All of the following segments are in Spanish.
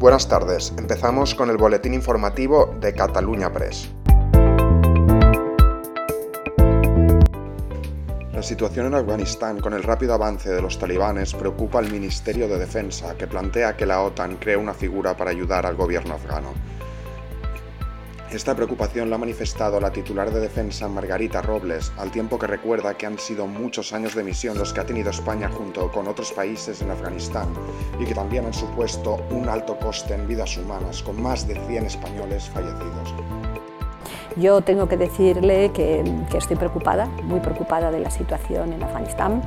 Buenas tardes, empezamos con el boletín informativo de Cataluña Press. La situación en Afganistán con el rápido avance de los talibanes preocupa al Ministerio de Defensa, que plantea que la OTAN cree una figura para ayudar al gobierno afgano. Esta preocupación la ha manifestado la titular de defensa Margarita Robles, al tiempo que recuerda que han sido muchos años de misión los que ha tenido España junto con otros países en Afganistán y que también han supuesto un alto coste en vidas humanas, con más de 100 españoles fallecidos. Yo tengo que decirle que, que estoy preocupada, muy preocupada de la situación en Afganistán.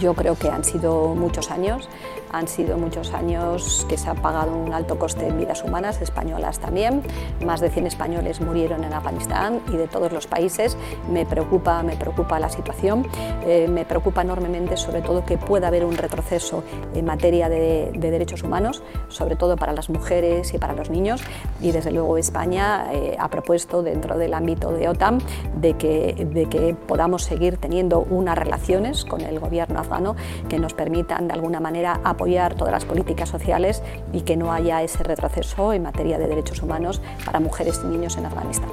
Yo creo que han sido muchos años, han sido muchos años que se ha pagado un alto coste en vidas humanas, españolas también. Más de 100 españoles murieron en Afganistán y de todos los países. Me preocupa, me preocupa la situación. Eh, me preocupa enormemente, sobre todo, que pueda haber un retroceso en materia de, de, derechos humanos, sobre todo para las mujeres y para los niños. Y desde luego España eh, ha propuesto dentro del ámbito de OTAN de que, de que podamos seguir teniendo unas relaciones con el gobierno afgano que nos permitan de alguna manera apoyar todas las políticas sociales y que no haya ese retroceso en materia de derechos humanos para mujeres y niños en Afganistán.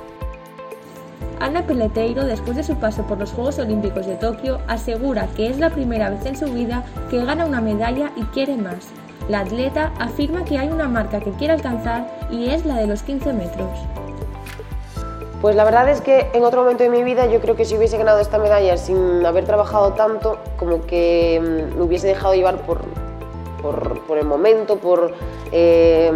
Ana Peleteiro, después de su paso por los Juegos Olímpicos de Tokio, asegura que es la primera vez en su vida que gana una medalla y quiere más. La atleta afirma que hay una marca que quiere alcanzar y es la de los 15 metros. Pues la verdad es que en otro momento de mi vida yo creo que si hubiese ganado esta medalla sin haber trabajado tanto, como que mm, me hubiese dejado llevar por, por, por el momento, por eh,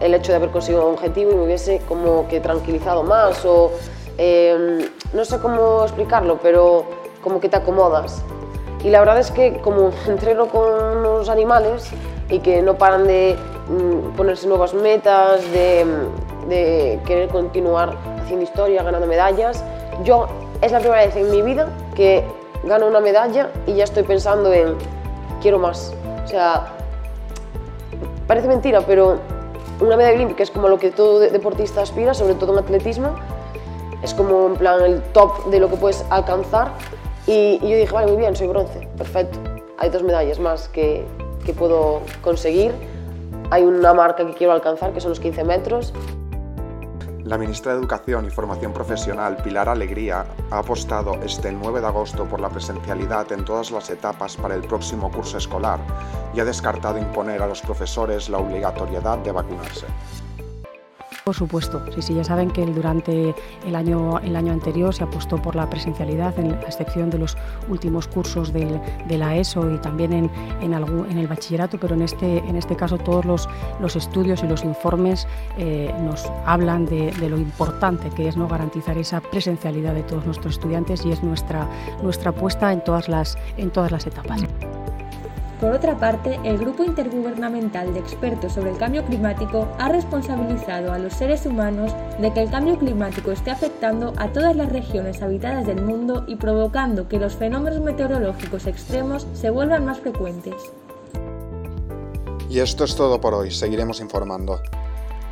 el hecho de haber conseguido un objetivo y me hubiese como que tranquilizado más o eh, no sé cómo explicarlo, pero como que te acomodas. Y la verdad es que como entreno con los animales y que no paran de mm, ponerse nuevas metas, de, de querer continuar haciendo historia, ganando medallas. Yo es la primera vez en mi vida que gano una medalla y ya estoy pensando en quiero más. O sea, parece mentira, pero una medalla olímpica es como lo que todo deportista aspira, sobre todo en atletismo. Es como en plan el top de lo que puedes alcanzar. Y, y yo dije, vale, muy bien, soy bronce, perfecto. Hay dos medallas más que, que puedo conseguir. Hay una marca que quiero alcanzar, que son los 15 metros. La ministra de Educación y Formación Profesional, Pilar Alegría, ha apostado este 9 de agosto por la presencialidad en todas las etapas para el próximo curso escolar y ha descartado imponer a los profesores la obligatoriedad de vacunarse. Por supuesto, sí, sí, ya saben que durante el año, el año anterior se apostó por la presencialidad, en, a excepción de los últimos cursos del, de la ESO y también en, en, algún, en, el bachillerato, pero en este, en este caso todos los, los estudios y los informes eh, nos hablan de, de, lo importante que es ¿no? garantizar esa presencialidad de todos nuestros estudiantes y es nuestra, nuestra apuesta en todas las, en todas las etapas. Por otra parte, el Grupo Intergubernamental de Expertos sobre el Cambio Climático ha responsabilizado a los seres humanos de que el cambio climático esté afectando a todas las regiones habitadas del mundo y provocando que los fenómenos meteorológicos extremos se vuelvan más frecuentes. Y esto es todo por hoy, seguiremos informando.